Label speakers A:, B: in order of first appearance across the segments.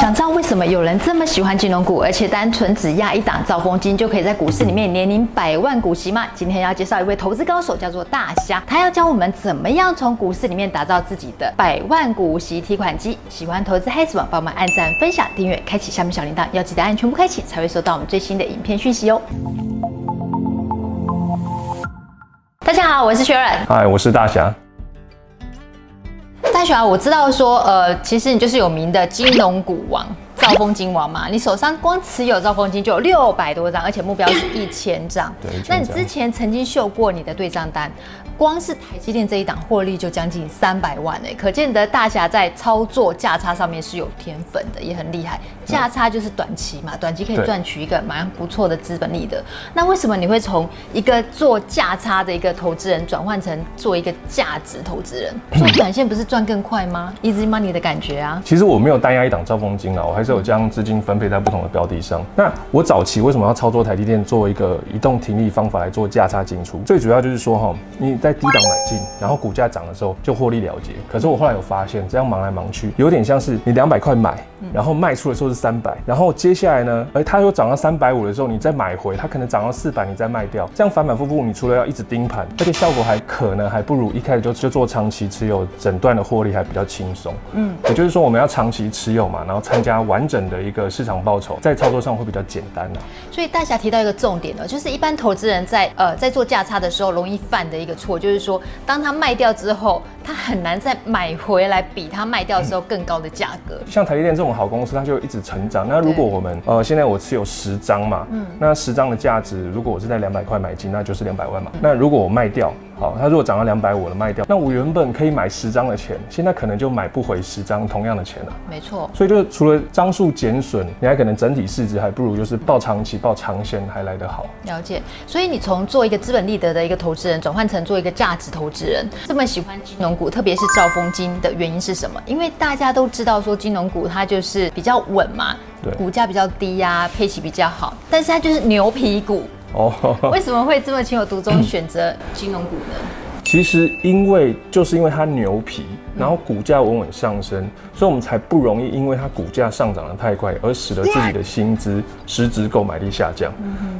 A: 想知道为什么有人这么喜欢金融股，而且单纯只压一档兆丰金就可以在股市里面年领百万股息吗？今天要介绍一位投资高手，叫做大侠，他要教我们怎么样从股市里面打造自己的百万股息提款机。喜欢投资黑子网，帮我们按赞、分享、订阅、开启下面小铃铛，要记得按全部开启，才会收到我们最新的影片讯息哦。大家好，我是雪伦。
B: 嗨，我是大
A: 侠。我知道说，呃，其实你就是有名的金融股王。兆丰金王嘛，你手上光持有兆丰金就有六百多张，而且目标是一千张。
B: 对，
A: 那你之前曾经秀过你的对账单，光是台积电这一档获利就将近三百万哎，可见得大侠在操作价差上面是有天分的，也很厉害。价差就是短期嘛，短期可以赚取一个蛮不错的资本利的。那为什么你会从一个做价差的一个投资人转换成做一个价值投资人？做短线不是赚更快吗？Easy money 的感觉啊。
B: 其实我没有单押一档兆丰金啊，我还是。有将资金分配在不同的标的上。那我早期为什么要操作台积电作为一个移动停利方法来做价差进出？最主要就是说哈，你在在低档买进，然后股价涨的时候就获利了结。可是我后来有发现，这样忙来忙去，有点像是你两百块买，然后卖出的时候是三百，然后接下来呢，哎，它又涨到三百五的时候，你再买回，它可能涨到四百，你再卖掉，这样反反复复，你除了要一直盯盘，而且效果还可能还不如一开始就就做长期持有，整段的获利还比较轻松。嗯，也就是说我们要长期持有嘛，然后参加完整的一个。市场报酬在操作上会比较简单的、啊，
A: 所以大侠提到一个重点呢，就是一般投资人在呃在做价差的时候容易犯的一个错，就是说当他卖掉之后，他很难再买回来比他卖掉的时候更高的价格。嗯、
B: 像台积电这种好公司，它就一直成长。那如果我们呃现在我持有十张嘛，嗯，那十张的价值，如果我是在两百块买进，那就是两百万嘛。嗯、那如果我卖掉。好，它如果涨到两百五了，卖掉，那我原本可以买十张的钱，现在可能就买不回十张同样的钱了。
A: 没错，
B: 所以就除了张数减损，你还可能整体市值还不如就是报长期、报长线还来得好。
A: 了解，所以你从做一个资本利得的一个投资人，转换成做一个价值投资人，这么喜欢金融股，特别是兆丰金的原因是什么？因为大家都知道说金融股它就是比较稳嘛，对，股价比较低呀、啊，配息比较好，但是它就是牛皮股。哦，为什么会这么情有独钟选择金融股呢？
B: 其实因为就是因为它牛皮。然后股价稳稳上升，所以我们才不容易因为它股价上涨的太快，而使得自己的薪资实质购买力下降。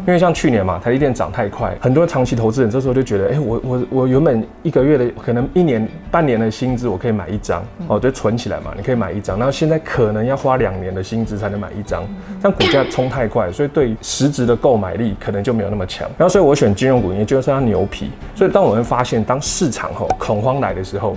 B: 因为像去年嘛，台积电涨太快，很多长期投资人这时候就觉得，哎，我我我原本一个月的可能一年半年的薪资，我可以买一张，哦，就存起来嘛，你可以买一张。然后现在可能要花两年的薪资才能买一张，但股价冲太快，所以对实质的购买力可能就没有那么强。然后所以我选金融股，也就是它牛皮。所以当我们发现，当市场吼恐慌来的时候，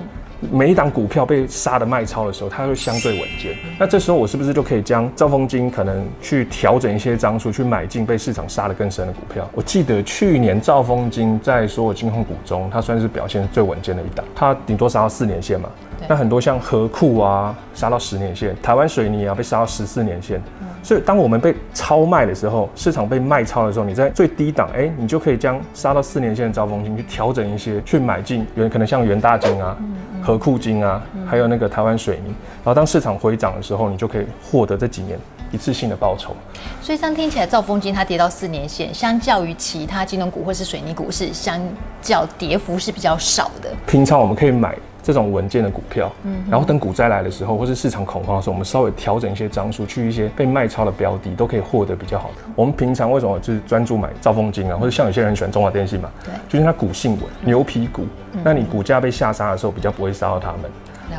B: 每一档股票被杀的卖超的时候，它会相对稳健。那这时候我是不是就可以将兆丰金可能去调整一些张数，去买进被市场杀得更深的股票？我记得去年兆丰金在所有金控股中，它算是表现最稳健的一档，它顶多杀到四年线嘛。那很多像河库啊，杀到十年线；台湾水泥啊，被杀到十四年线。所以当我们被超卖的时候，市场被卖超的时候，你在最低档，哎，你就可以将杀到四年线的兆丰金去调整一些，去买进原可能像元大金啊、和库金啊，还有那个台湾水泥。然后当市场回涨的时候，你就可以获得这几年一次性的报酬。
A: 所以这样听起来，兆丰金它跌到四年线，相较于其他金融股或是水泥股，是相较跌幅是比较少的。
B: 平常我们可以买。这种稳健的股票，嗯，然后等股灾来的时候，或是市场恐慌的时候，我们稍微调整一些张数，去一些被卖超的标的，都可以获得比较好的。我们平常为什么就是专注买兆丰金啊，或者像有些人喜欢中华电信嘛，对，就是它股性稳，牛皮股，那你股价被下杀的时候，比较不会杀到他们。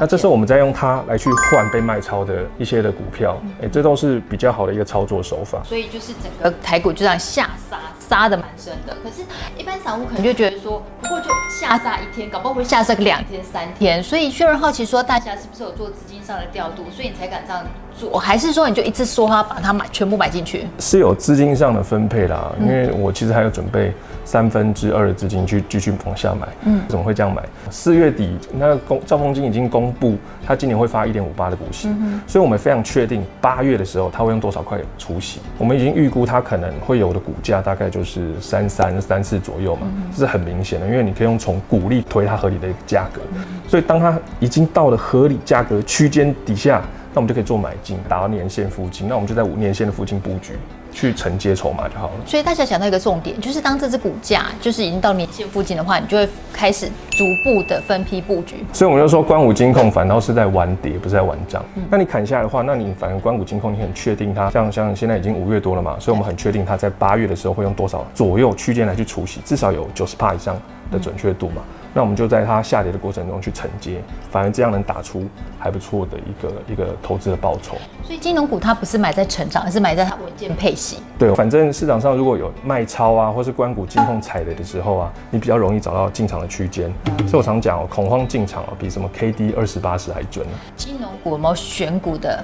B: 那这时候我们再用它来去换被卖超的一些的股票，哎，这都是比较好的一个操作手法。
A: 所以就是整个台股就这样下杀。杀的蛮深的，可是，一般散户可能就觉得说，不过就下杀一天，搞不好会下杀个两天、三天。所以，薛仁好奇说，大侠是不是有做资金上的调度，所以你才敢这样做？还是说，你就一次说他把它买全部买进去？
B: 是有资金上的分配啦，因为我其实还有准备三分之二的资金去继续往下买。嗯，怎么会这样买？四月底那个公兆丰金已经公布，他今年会发一点五八的股息，嗯、所以我们非常确定八月的时候他会用多少块除息。我们已经预估他可能会有的股价大概。就是三三三四左右嘛，这是很明显的，因为你可以用从鼓励推它合理的一个价格，所以当它已经到了合理价格区间底下，那我们就可以做买进，达到年线附近，那我们就在五年线的附近布局。去承接筹码就好了。
A: 所以大家想到一个重点，就是当这只股价就是已经到年线附近的话，你就会开始逐步的分批布局。
B: 所以我们就说，关五金控反倒是在玩跌，不是在玩涨。嗯、那你砍下来的话，那你反而关谷金控，你很确定它像像现在已经五月多了嘛，所以我们很确定它在八月的时候会用多少左右区间来去除息，至少有九十帕以上的准确度嘛。嗯那我们就在它下跌的过程中去承接，反而这样能打出还不错的一个一个投资的报酬。
A: 所以金融股它不是买在成长，而是买在它稳健配息。
B: 对，反正市场上如果有卖超啊，或是关股金控踩雷的时候啊，你比较容易找到进场的区间。所以我常讲哦，恐慌进场哦，比什么 KD 二十八十还准呢。
A: 金融股有没有选股的？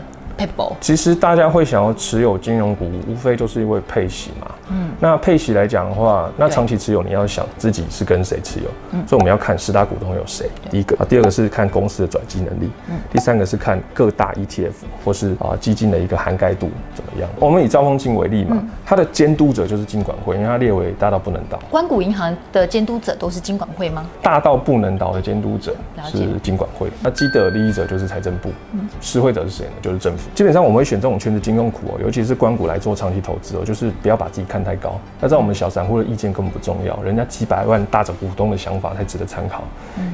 B: 其实大家会想要持有金融股，无非就是因为配息嘛。嗯，那配息来讲的话，那长期持有你要想自己是跟谁持有，嗯，所以我们要看十大股东有谁。第一个啊，第二个是看公司的转机能力，嗯，第三个是看各大 ETF 或是啊基金的一个涵盖度怎么样。我们以兆丰金为例嘛，它的监督者就是金管会，因为它列为大到不能倒。
A: 关谷银行的监督者都是金管会吗？
B: 大到不能倒的监督者是金管会，那既得利益者就是财政部，嗯，施惠者是谁呢？就是政府。基本上我们会选这种圈子金融股哦，尤其是关谷来做长期投资哦，就是不要把自己看太高。那在我们小散户的意见根本不重要，人家几百万大者股东的想法才值得参考。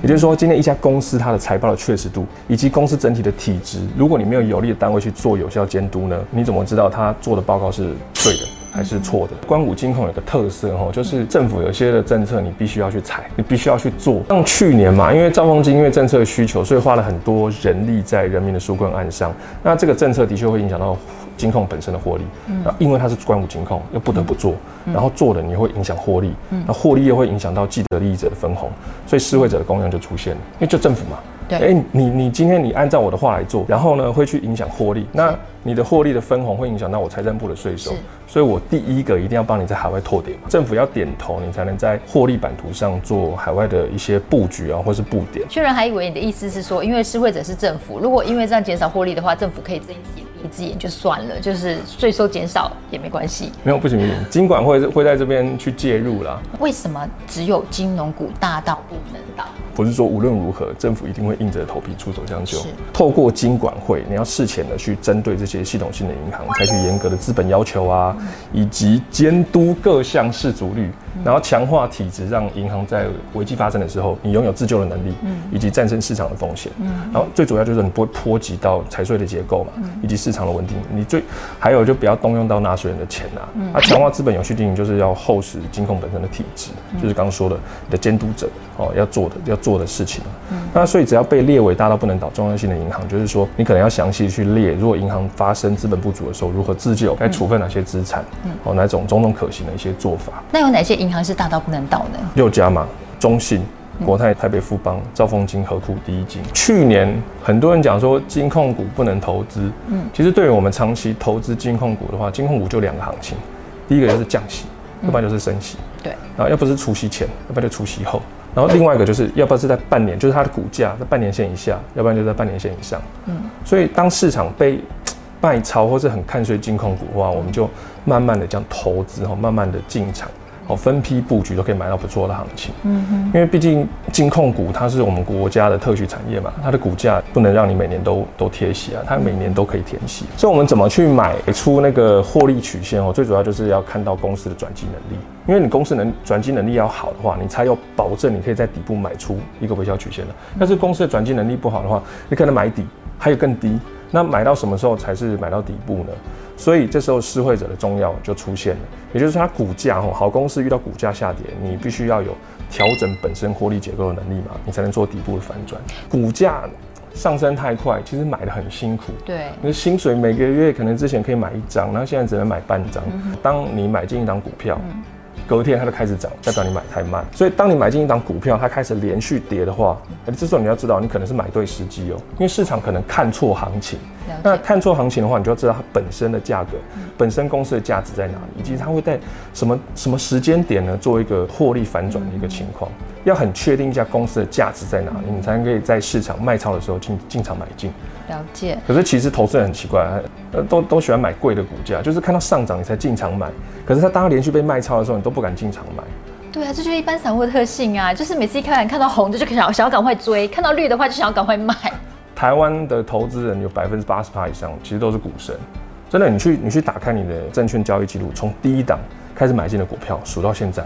B: 也就是说，今天一家公司它的财报的确实度，以及公司整体的体质，如果你没有有力的单位去做有效监督呢，你怎么知道他做的报告是对的还是错的？关谷金控有个特色哈，就是政府有些的政策你必须要去踩，你必须要去做。像去年嘛，因为兆丰金因为政策的需求，所以花了很多人力在人民的纾困案上。那这个政策的确会影响到金控本身的获利。那因为它是关务金控，又不得不做，然后做了你会影响获利，那获利又会影响到既得利益者的分红，所以示威者的功能就出现了，因为就政府嘛。对，哎，你你今天你按照我的话来做，然后呢会去影响获利，那你的获利的分红会影响到我财政部的税收，所以我第一个一定要帮你在海外拓点嘛，政府要点头，你才能在获利版图上做海外的一些布局啊，或是布点。
A: 确认还以为你的意思是说，因为施惠者是政府，如果因为这样减少获利的话，政府可以睁一只眼闭一只眼就算了，就是税收减少也没关系。
B: 没有不行不行，金管会会在这边去介入啦。
A: 为什么只有金融股大到不能倒？
B: 不是说无论如何政府一定会硬着头皮出手相救，透过金管会，你要事前的去针对这些系统性的银行，采取严格的资本要求啊，以及监督各项市足率。然后强化体质，让银行在危机发生的时候，你拥有自救的能力，以及战胜市场的风险。然后最主要就是你不会波及到财税的结构嘛，以及市场的稳定。你最还有就不要动用到纳税人的钱呐。啊，强化资本有序经营就是要厚实金控本身的体质，就是刚刚说的你的监督者哦要做的要做的事情。那所以只要被列为大到不能倒重要性的银行，就是说你可能要详细去列，如果银行发生资本不足的时候，如何自救，该处分哪些资产，哦，哪种种种可行的一些做法。
A: 那有哪些银行是大到不能倒的？
B: 六家嘛，中信、国泰、台北富邦、兆丰金、合库、第一金。去年很多人讲说金控股不能投资，嗯，其实对于我们长期投资金控股的话，金控股就两个行情，第一个就是降息，要不然就是升息，对，然后，要不是除息前，要不然就除息后。然后另外一个就是要不然是在半年，就是它的股价在半年线以下，要不然就在半年线以上。嗯，所以当市场被卖超或是很看衰金控股的话，我们就慢慢的这样投资，慢慢的进场。哦，分批布局都可以买到不错的行情。嗯哼，因为毕竟金控股它是我们国家的特许产业嘛，它的股价不能让你每年都都贴息啊，它每年都可以填息。所以，我们怎么去买出那个获利曲线哦？最主要就是要看到公司的转机能力，因为你公司能转机能力要好的话，你才有保证你可以在底部买出一个微笑曲线的。但是公司的转机能力不好的话，你可能买底还有更低，那买到什么时候才是买到底部呢？所以这时候施惠者的重要就出现了，也就是它股价吼，好公司遇到股价下跌，你必须要有调整本身获利结构的能力嘛，你才能做底部的反转。股价上升太快，其实买的很辛苦。对，你的薪水每个月可能之前可以买一张，然后现在只能买半张。当你买进一张股票。隔天它就开始涨，代表你买太慢。所以当你买进一档股票，它开始连续跌的话，这时候你要知道，你可能是买对时机哦，因为市场可能看错行情。那看错行情的话，你就要知道它本身的价格，本身公司的价值在哪里，以及它会在什么什么时间点呢，做一个获利反转的一个情况。要很确定一家公司的价值在哪里，你才能可以在市场卖超的时候进进场买进。
A: 了解。可
B: 是其实投资人很奇怪，呃，都都喜欢买贵的股价，就是看到上涨你才进场买。可是他当他连续被卖超的时候，你都不敢进场买。
A: 对啊，这就是一般散户的特性啊，就是每次一开盘看到红的就想要想要赶快追，看到绿的话就想要赶快卖。
B: 台湾的投资人有百分之八十趴以上，其实都是股神。真的，你去你去打开你的证券交易记录，从第一档开始买进的股票数到现在，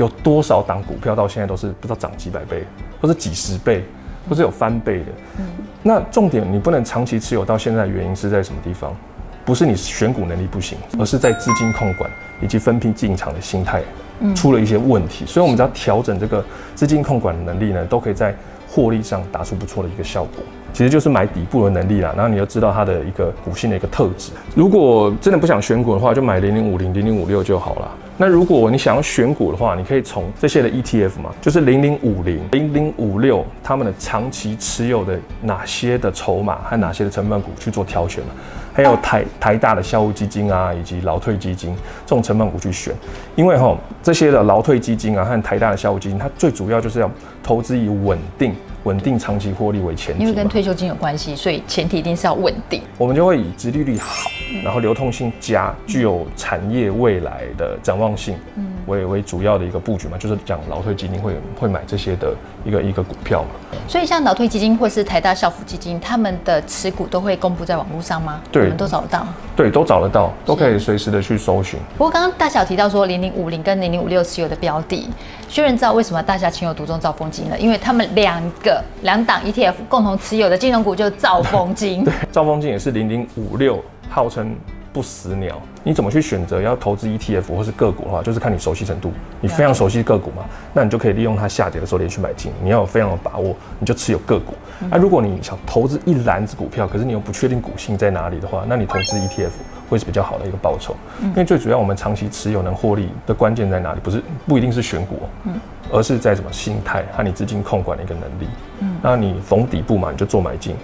B: 有多少档股票到现在都是不知道涨几百倍，或者几十倍，或者有翻倍的。嗯。那重点你不能长期持有到现在的原因是在什么地方？不是你选股能力不行，而是在资金控管以及分批进场的心态出了一些问题。所以，我们只要调整这个资金控管的能力呢，都可以在获利上打出不错的一个效果。其实就是买底部的能力啦，然后你要知道它的一个股性的一个特质。如果真的不想选股的话，就买零零五零、零零五六就好了。那如果你想要选股的话，你可以从这些的 ETF 嘛，就是零零五零、零零五六，他们的长期持有的哪些的筹码和哪些的成分股去做挑选嘛。还有台台大的校务基金啊，以及劳退基金这种成分股去选，因为哈这些的劳退基金啊和台大的校务基金，它最主要就是要投资以稳定。稳定长期获利为前提，
A: 因为跟退休金有关系，所以前提一定是要稳定。
B: 我们就会以殖利率好，然后流通性佳，具有产业未来的展望性，为为主要的一个布局嘛，就是讲劳退基金会会买这些的一个一个股票嘛。
A: 所以像劳退基金或是台大校服基金，他们的持股都会公布在网络上吗？
B: 对，
A: 我们都找得到。
B: 对，都找得到，都可以随时的去搜寻。
A: 不过刚刚大小提到说零零五零跟零零五六持有的标的，虽然知道为什么大侠情有独钟兆丰金呢？因为他们两个两档 ETF 共同持有的金融股就是兆丰金。
B: 对，兆丰金也是零零五六，号称。不死鸟，你怎么去选择要投资 ETF 或是个股的话，就是看你熟悉程度。你非常熟悉个股嘛，那你就可以利用它下跌的时候连续买进。你要有非常有把握，你就持有个股。那如果你想投资一篮子股票，可是你又不确定股性在哪里的话，那你投资 ETF 会是比较好的一个报酬。因为最主要我们长期持有能获利的关键在哪里？不是不一定是选股，而是在什么心态和你资金控管的一个能力。那你逢底部嘛，你就做买进。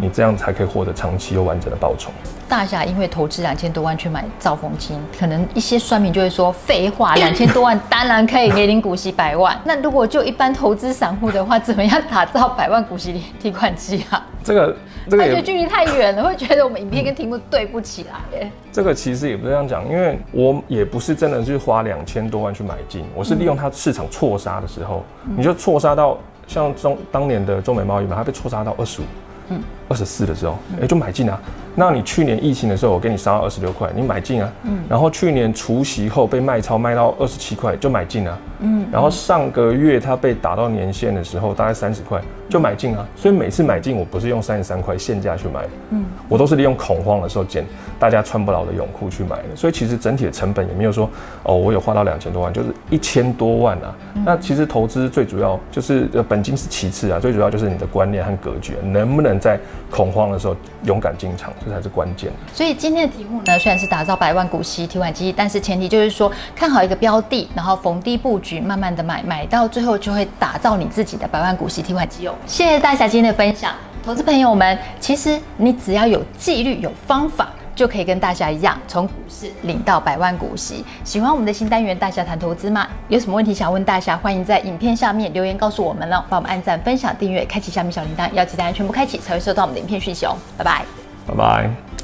B: 你这样才可以获得长期又完整的报酬。
A: 大侠因为投资两千多万去买兆丰金，可能一些酸民就会说废话，两千多万当然可以年领股息百万。那如果就一般投资散户的话，怎么样打造百万股息提款机啊？
B: 这个
A: 这个距离太远了，会觉得我们影片跟题目对不起来耶。
B: 这个其实也不是这样讲，因为我也不是真的去花两千多万去买进，我是利用它市场错杀的时候，你就错杀到像中当年的中美贸易嘛，它被错杀到二十五。嗯，二十四的时候，哎、欸，就买进啊。那你去年疫情的时候，我给你杀到二十六块，你买进啊。嗯。然后去年除夕后被卖超卖到二十七块，就买进啊。嗯。然后上个月它被打到年限的时候，大概三十块，就买进啊。所以每次买进，我不是用三十三块现价去买，嗯，我都是利用恐慌的时候捡大家穿不牢的泳裤去买的。所以其实整体的成本也没有说，哦，我有花到两千多万，就是一千多万啊。嗯、那其实投资最主要就是呃本金是其次啊，最主要就是你的观念和格局，能不能在恐慌的时候勇敢进场。这才是关键。所
A: 以今天的题目呢，虽然是打造百万股息提款机，但是前提就是说看好一个标的，然后逢低布局，慢慢的买，买到最后就会打造你自己的百万股息提款机哦。谢谢大侠今天的分享，投资朋友们，其实你只要有纪律、有方法，就可以跟大侠一样，从股市领到百万股息。喜欢我们的新单元《大侠谈投资》吗？有什么问题想问大侠？欢迎在影片下面留言告诉我们哦，帮我们按赞、分享、订阅、开启下面小铃铛，要记得全部开启，才会收到我们的影片讯息哦。拜拜。
B: 拜拜。